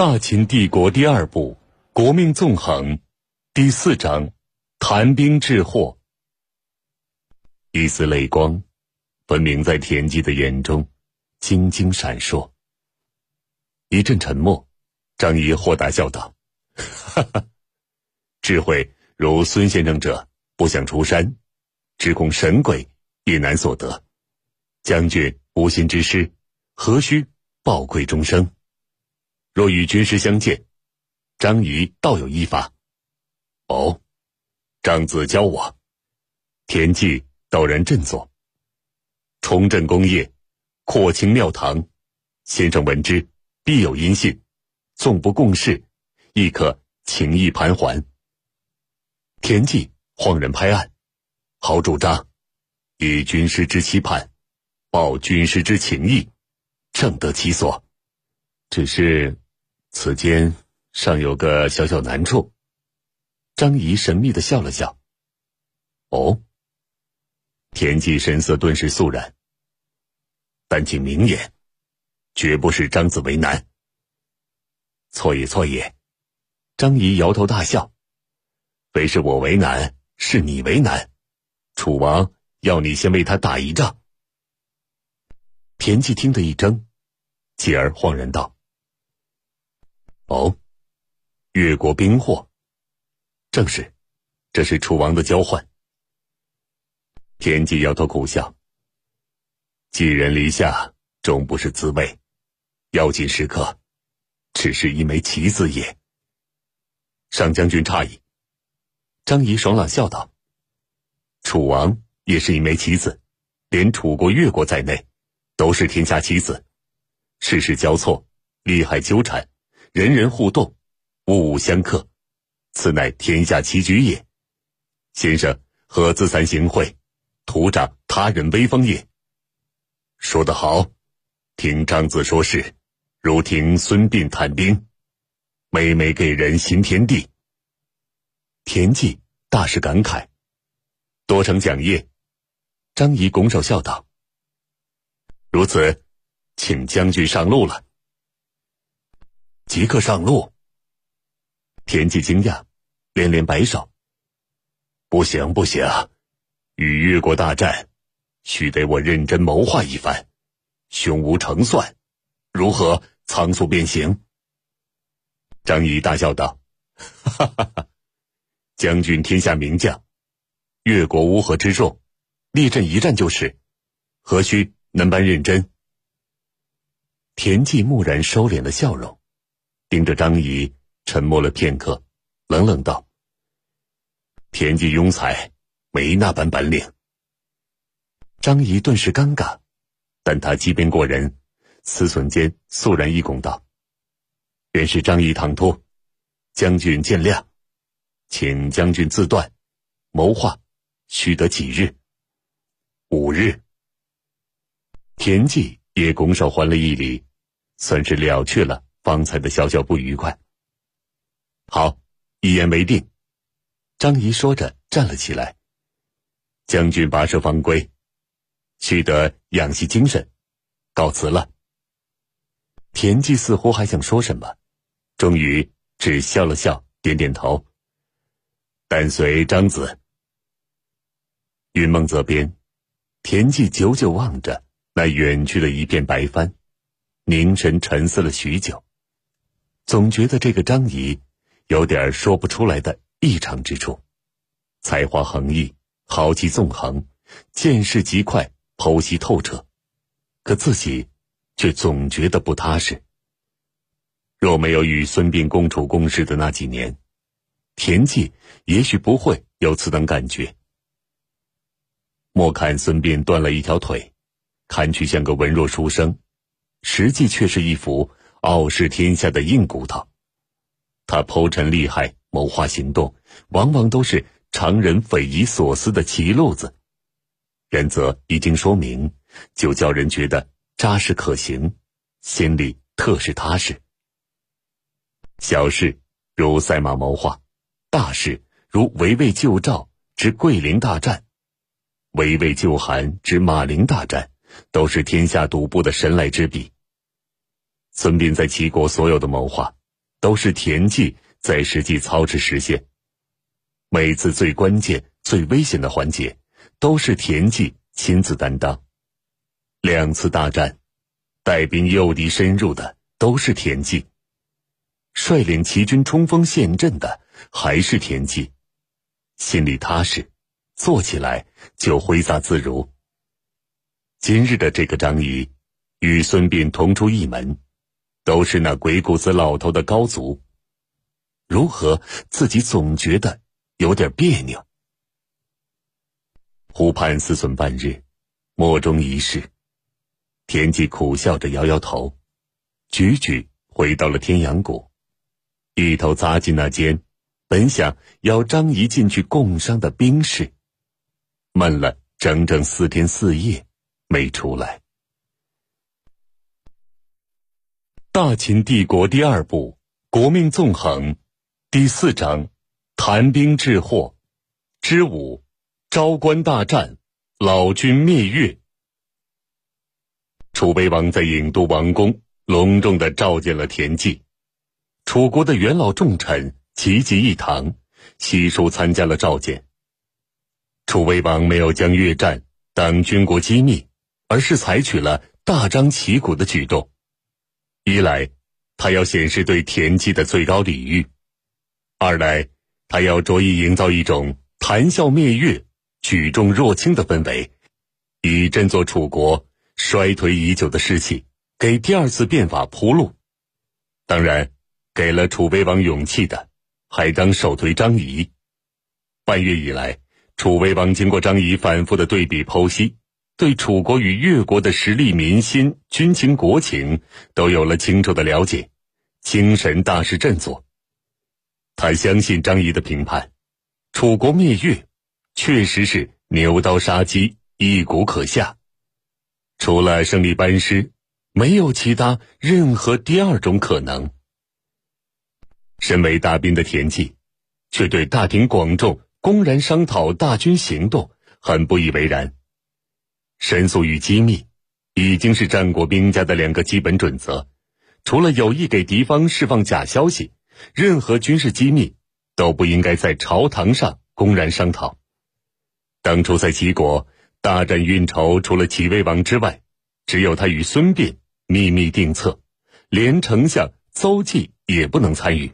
大秦帝国第二部《国命纵横》第四章：谈兵治祸。一丝泪光，分明在田忌的眼中，晶晶闪烁。一阵沉默，张仪豁达笑道：“哈哈，智慧如孙先生者，不想出山，只恐神鬼也难所得。将军无心之失，何须报愧终生？若与军师相见，张仪倒有一法。哦，张子教我。田忌陡然振作，重振功业，扩清庙堂，先生闻之。”必有音信，纵不共事，亦可情意盘桓。田忌慌然拍案：“好主张，以军师之期盼，报军师之情谊，正得其所。只是此间尚有个小小难处。”张仪神秘的笑了笑：“哦。”田忌神色顿时肃然。但请明言。绝不是张子为难。错也错也，张仪摇头大笑。非是我为难，是你为难。楚王要你先为他打一仗。田忌听得一怔，继而恍然道：“哦，越国兵祸，正是，这是楚王的交换。”田忌摇头苦笑：“寄人篱下，终不是滋味。”要紧时刻，只是一枚棋子也。上将军诧异。张仪爽朗笑道：“楚王也是一枚棋子，连楚国、越国在内，都是天下棋子。世事交错，利害纠缠，人人互动，物物相克，此乃天下棋局也。先生何自惭形秽，徒长他人威风也？说得好，听张子说事。”如听孙膑谈兵，每每给人新天地。田忌大是感慨，多承讲业。张仪拱手笑道：“如此，请将军上路了。”即刻上路。田忌惊讶，连连摆手：“不行不行，与越国大战，须得我认真谋划一番，胸无成算。”如何仓促变形？张仪大笑道：“哈哈哈，哈将军天下名将，越国乌合之众，立阵一战就是，何须能般认真？”田忌蓦然收敛了笑容，盯着张仪，沉默了片刻，冷冷道：“田忌庸才，没那般本领。”张仪顿时尴尬，但他机变过人。思忖间，肃然一拱道：“原是张仪唐突，将军见谅，请将军自断。谋划须得几日？五日。”田忌也拱手还了一礼，算是了却了方才的小小不愉快。好，一言为定。张仪说着站了起来。将军跋涉方归，须得养息精神，告辞了。田忌似乎还想说什么，终于只笑了笑，点点头。但随张子。云梦泽边，田忌久久望着那远去的一片白帆，凝神沉思了许久，总觉得这个张仪有点说不出来的异常之处，才华横溢，豪气纵横，见识极快，剖析透彻，可自己。却总觉得不踏实。若没有与孙膑共处共事的那几年，田忌也许不会有此等感觉。莫看孙膑断了一条腿，看去像个文弱书生，实际却是一副傲视天下的硬骨头。他剖陈利害，谋划行动，往往都是常人匪夷所思的奇路子。原则一经说明，就叫人觉得。扎实可行，心里特是踏实。小事如赛马谋划，大事如围魏救赵之桂林大战，围魏救韩之马陵大战，都是天下独步的神来之笔。孙膑在齐国所有的谋划，都是田忌在实际操持实现。每次最关键、最危险的环节，都是田忌亲自担当。两次大战，带兵诱敌深入的都是田忌；率领齐军冲锋陷阵的还是田忌。心里踏实，做起来就挥洒自如。今日的这个张仪，与孙膑同出一门，都是那鬼谷子老头的高足。如何自己总觉得有点别扭？湖畔思忖半日，莫衷一是。田忌苦笑着摇摇头，举举回到了天阳谷，一头扎进那间本想邀张仪进去共商的兵室，闷了整整四天四夜。没出来。大秦帝国第二部《国命纵横》第四章：谈兵治祸之五：昭关大战，老君灭越。楚威王在郢都王宫隆重的召见了田忌，楚国的元老重臣齐集一堂，悉数参加了召见。楚威王没有将越战当军国机密。而是采取了大张旗鼓的举动，一来他要显示对田忌的最高礼遇，二来他要着意营造一种谈笑灭越、举重若轻的氛围，以振作楚国衰颓已久的士气，给第二次变法铺路。当然，给了楚威王勇气的，还当首推张仪。半月以来，楚威王经过张仪反复的对比剖析。对楚国与越国的实力、民心、军情、国情都有了清楚的了解，精神大是振作。他相信张仪的评判，楚国灭越，确实是牛刀杀鸡，一鼓可下。除了胜利班师，没有其他任何第二种可能。身为大兵的田忌，却对大庭广众公然商讨大军行动很不以为然。神速与机密，已经是战国兵家的两个基本准则。除了有意给敌方释放假消息，任何军事机密都不应该在朝堂上公然商讨。当初在齐国大战运筹，除了齐威王之外，只有他与孙膑秘密定策，连丞相邹忌也不能参与。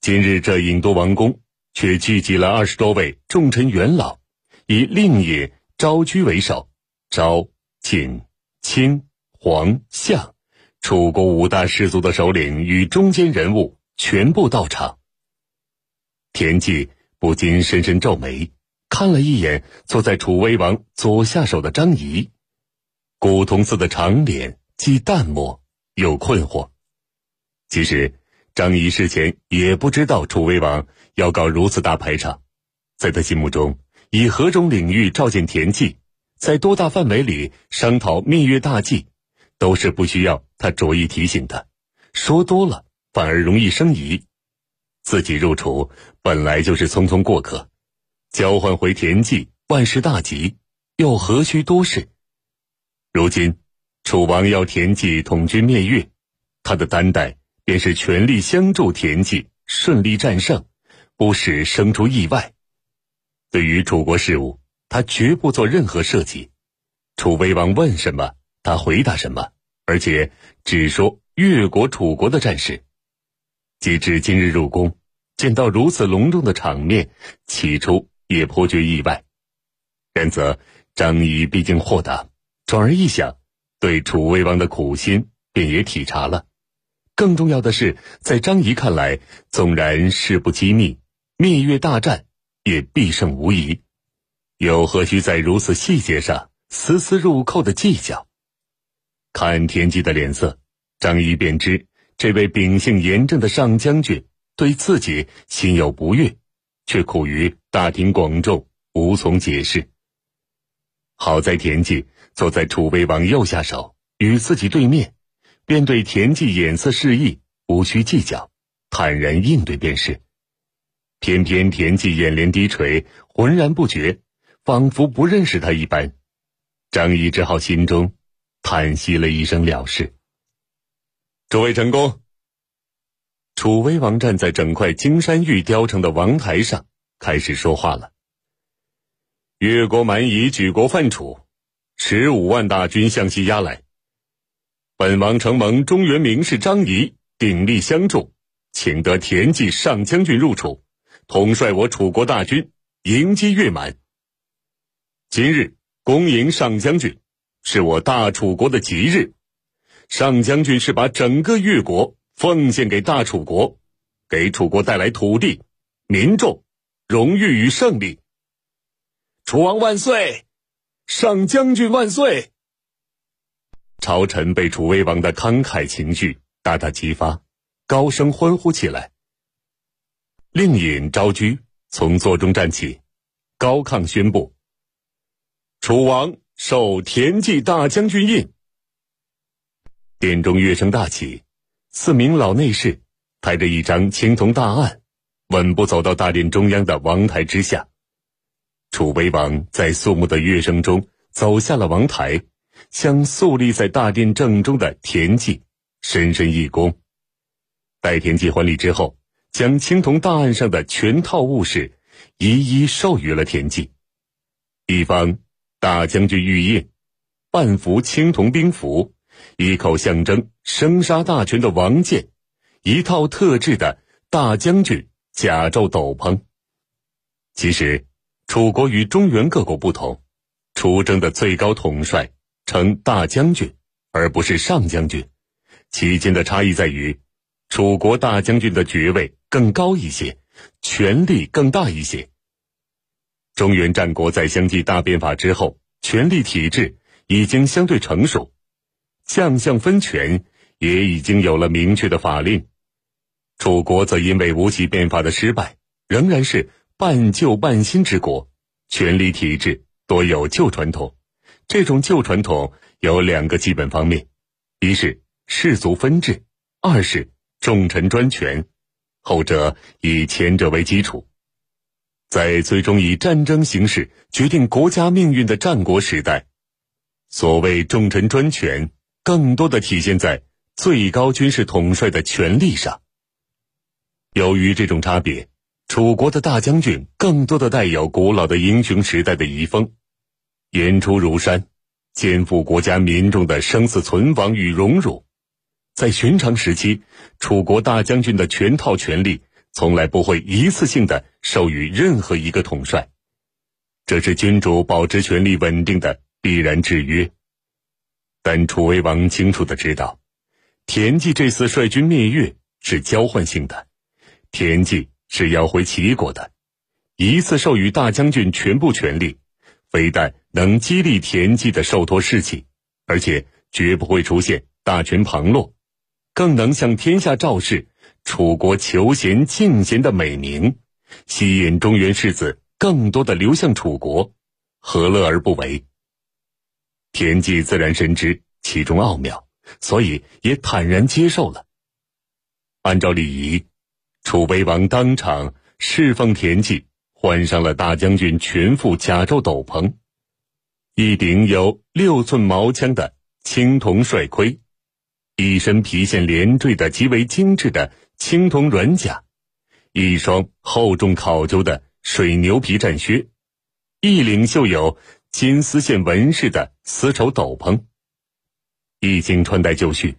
今日这郢都王宫却聚集了二十多位重臣元老，以令尹昭居为首。昭、景、卿、黄、相，楚国五大氏族的首领与中间人物全部到场。田忌不禁深深皱眉，看了一眼坐在楚威王左下手的张仪，古铜色的长脸既淡漠又困惑。其实张仪事前也不知道楚威王要搞如此大排场，在他心目中，以何种领域召见田忌？在多大范围里商讨蜜月大计，都是不需要他着意提醒的。说多了反而容易生疑。自己入楚本来就是匆匆过客，交换回田忌万事大吉，又何须多事？如今楚王要田忌统军灭越，他的担待便是全力相助田忌顺利战胜，不使生出意外。对于楚国事务。他绝不做任何设计，楚威王问什么，他回答什么，而且只说越国、楚国的战事。及至今日入宫，见到如此隆重的场面，起初也颇觉意外。然则张仪毕竟豁达，转而一想，对楚威王的苦心便也体察了。更重要的是，在张仪看来，纵然事不机密，灭越大战也必胜无疑。又何须在如此细节上丝丝入扣的计较？看田忌的脸色，张仪便知这位秉性严正的上将军对自己心有不悦，却苦于大庭广众无从解释。好在田忌坐在楚威王右下手，与自己对面，便对田忌眼色示意，无需计较，坦然应对便是。偏偏田忌眼帘低垂，浑然不觉。仿佛不认识他一般，张仪只好心中叹息了一声，了事。诸位臣工，楚威王站在整块金山玉雕成的王台上，开始说话了。越国蛮夷举国犯楚，十五万大军向西压来。本王承蒙中原名士张仪鼎力相助，请得田忌上将军入楚，统帅我楚国大军迎击越蛮。今日恭迎上将军，是我大楚国的吉日。上将军是把整个越国奉献给大楚国，给楚国带来土地、民众、荣誉与胜利。楚王万岁！上将军万岁！朝臣被楚威王的慷慨情绪大大激发，高声欢呼起来。令尹昭居从座中站起，高亢宣布：“楚王受田忌大将军印。”殿中乐声大起，四名老内侍抬着一张青铜大案，稳步走到大殿中央的王台之下。楚威王在肃穆的乐声中走下了王台，向肃立在大殿正中的田忌深深一躬。待田忌还礼之后，将青铜大案上的全套物事一一授予了田忌：一方大将军玉印，半幅青铜兵符。一口象征生杀大权的王剑，一套特制的大将军甲胄斗篷。其实，楚国与中原各国不同，出征的最高统帅称大将军，而不是上将军。其间的差异在于，楚国大将军的爵位更高一些，权力更大一些。中原战国在相继大变法之后，权力体制已经相对成熟。将相分权也已经有了明确的法令，楚国则因为吴起变法的失败，仍然是半旧半新之国，权力体制多有旧传统。这种旧传统有两个基本方面：一是氏族分治，二是重臣专权。后者以前者为基础，在最终以战争形式决定国家命运的战国时代，所谓重臣专权。更多的体现在最高军事统帅的权力上。由于这种差别，楚国的大将军更多的带有古老的英雄时代的遗风，言出如山，肩负国家民众的生死存亡与荣辱。在寻常时期，楚国大将军的全套权力从来不会一次性的授予任何一个统帅，这是君主保持权力稳定的必然制约。但楚威王清楚的知道，田忌这次率军灭越是交换性的，田忌是要回齐国的，一次授予大将军全部权力，非但能激励田忌的受托士气，而且绝不会出现大权旁落，更能向天下昭示楚国求贤敬贤的美名，吸引中原士子更多的流向楚国，何乐而不为？田忌自然深知其中奥妙，所以也坦然接受了。按照礼仪，楚威王当场侍奉田忌，换上了大将军全副甲胄斗篷，一顶有六寸毛枪的青铜帅盔，一身皮线连缀的极为精致的青铜软甲，一双厚重考究的水牛皮战靴，一领绣有。金丝线纹饰的丝绸斗篷，一经穿戴就绪，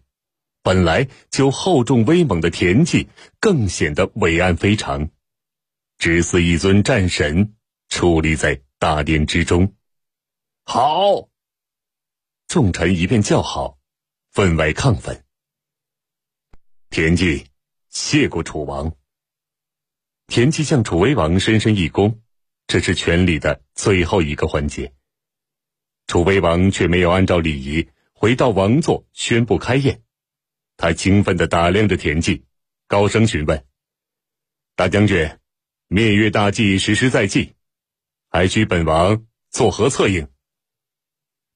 本来就厚重威猛的田忌更显得伟岸非常，只似一尊战神矗立在大殿之中。好，众臣一片叫好，分外亢奋。田忌谢过楚王。田忌向楚威王深深一躬，这是权力的最后一个环节。楚威王却没有按照礼仪回到王座宣布开宴，他兴奋地打量着田忌，高声询问：“大将军，灭越大计实施在即，还需本王作何策应？”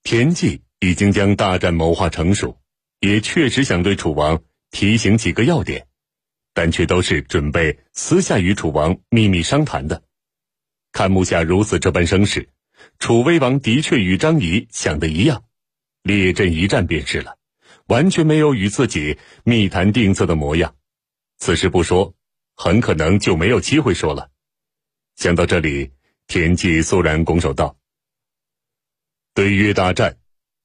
田忌已经将大战谋划成熟，也确实想对楚王提醒几个要点，但却都是准备私下与楚王秘密商谈的。看目下如此这般声势。楚威王的确与张仪想的一样，列阵一战便是了，完全没有与自己密谈定策的模样。此时不说，很可能就没有机会说了。想到这里，田忌肃然拱手道：“对越大战，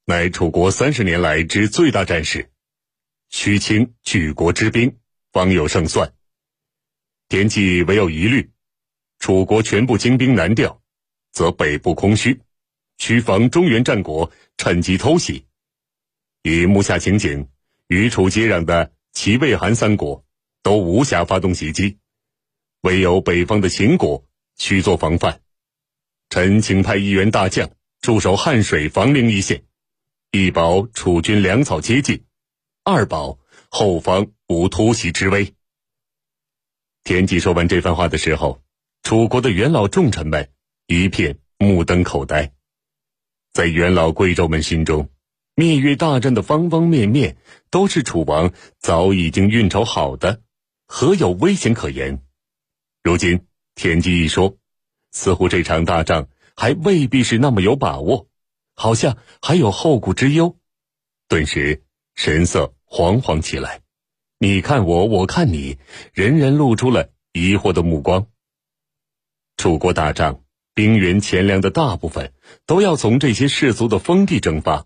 乃楚国三十年来之最大战事，须倾举国之兵，方有胜算。田忌唯有疑虑，楚国全部精兵南调，则北部空虚，需防中原战国趁机偷袭。以目下情景，与楚接壤的齐、魏、韩三国。”都无暇发动袭击，唯有北方的秦国需做防范。臣请派一员大将驻守汉水、房陵一线，一保楚军粮草接近，二保后方无突袭之危。田忌说完这番话的时候，楚国的元老重臣们一片目瞪口呆。在元老贵胄们心中，灭越大战的方方面面都是楚王早已经运筹好的。何有危险可言？如今田忌一说，似乎这场大仗还未必是那么有把握，好像还有后顾之忧，顿时神色惶惶起来。你看我，我看你，人人露出了疑惑的目光。楚国打仗，兵源钱粮的大部分都要从这些士族的封地征发，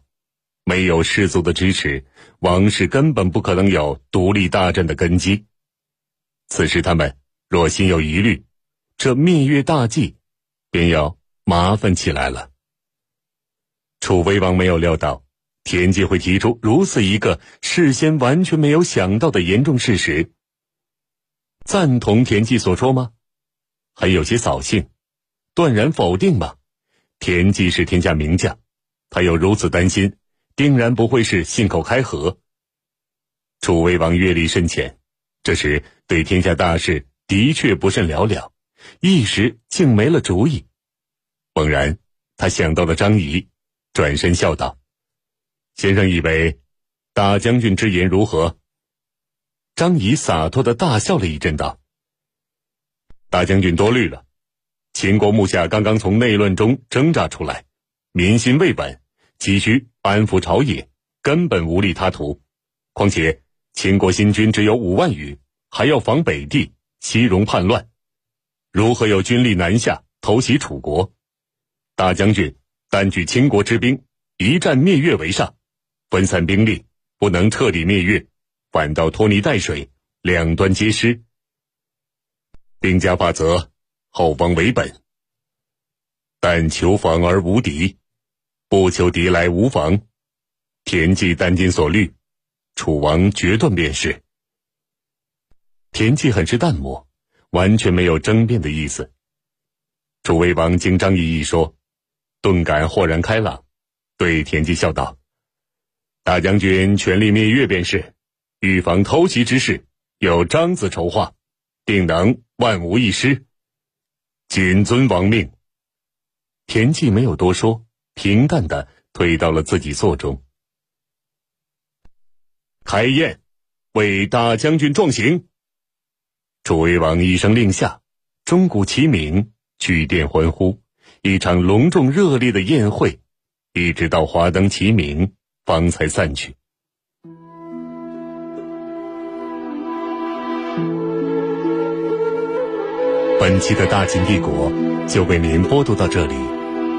没有士族的支持，王室根本不可能有独立大战的根基。此时他们若心有疑虑，这灭越大计便要麻烦起来了。楚威王没有料到田忌会提出如此一个事先完全没有想到的严重事实。赞同田忌所说吗？还有些扫兴，断然否定吗？田忌是天下名将，他有如此担心，定然不会是信口开河。楚威王阅历深浅。这时，对天下大事的确不甚了了，一时竟没了主意。猛然，他想到了张仪，转身笑道：“先生以为大将军之言如何？”张仪洒脱的大笑了一阵，道：“大将军多虑了。秦国目下刚刚从内乱中挣扎出来，民心未稳，急需安抚朝野，根本无利他图。况且……”秦国新军只有五万余，还要防北地，西戎叛乱，如何有军力南下偷袭楚国？大将军单举倾国之兵，一战灭越为上，分散兵力，不能彻底灭越，反倒拖泥带水，两端皆失。兵家法则，后方为本。但求防而无敌，不求敌来无防。田忌担惊所虑。楚王决断便是。田忌很是淡漠，完全没有争辩的意思。楚威王经张仪一说，顿感豁然开朗，对田忌笑道：“大将军全力灭越便是，预防偷袭之事，有张子筹划，定能万无一失。谨遵王命。”田忌没有多说，平淡的退到了自己座中。开宴，为大将军壮行。楚威王一声令下，钟鼓齐鸣，举殿欢呼，一场隆重热烈的宴会，一直到华灯齐鸣，方才散去。本期的大秦帝国就为您播读到这里，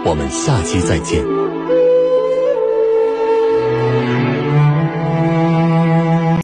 我们下期再见。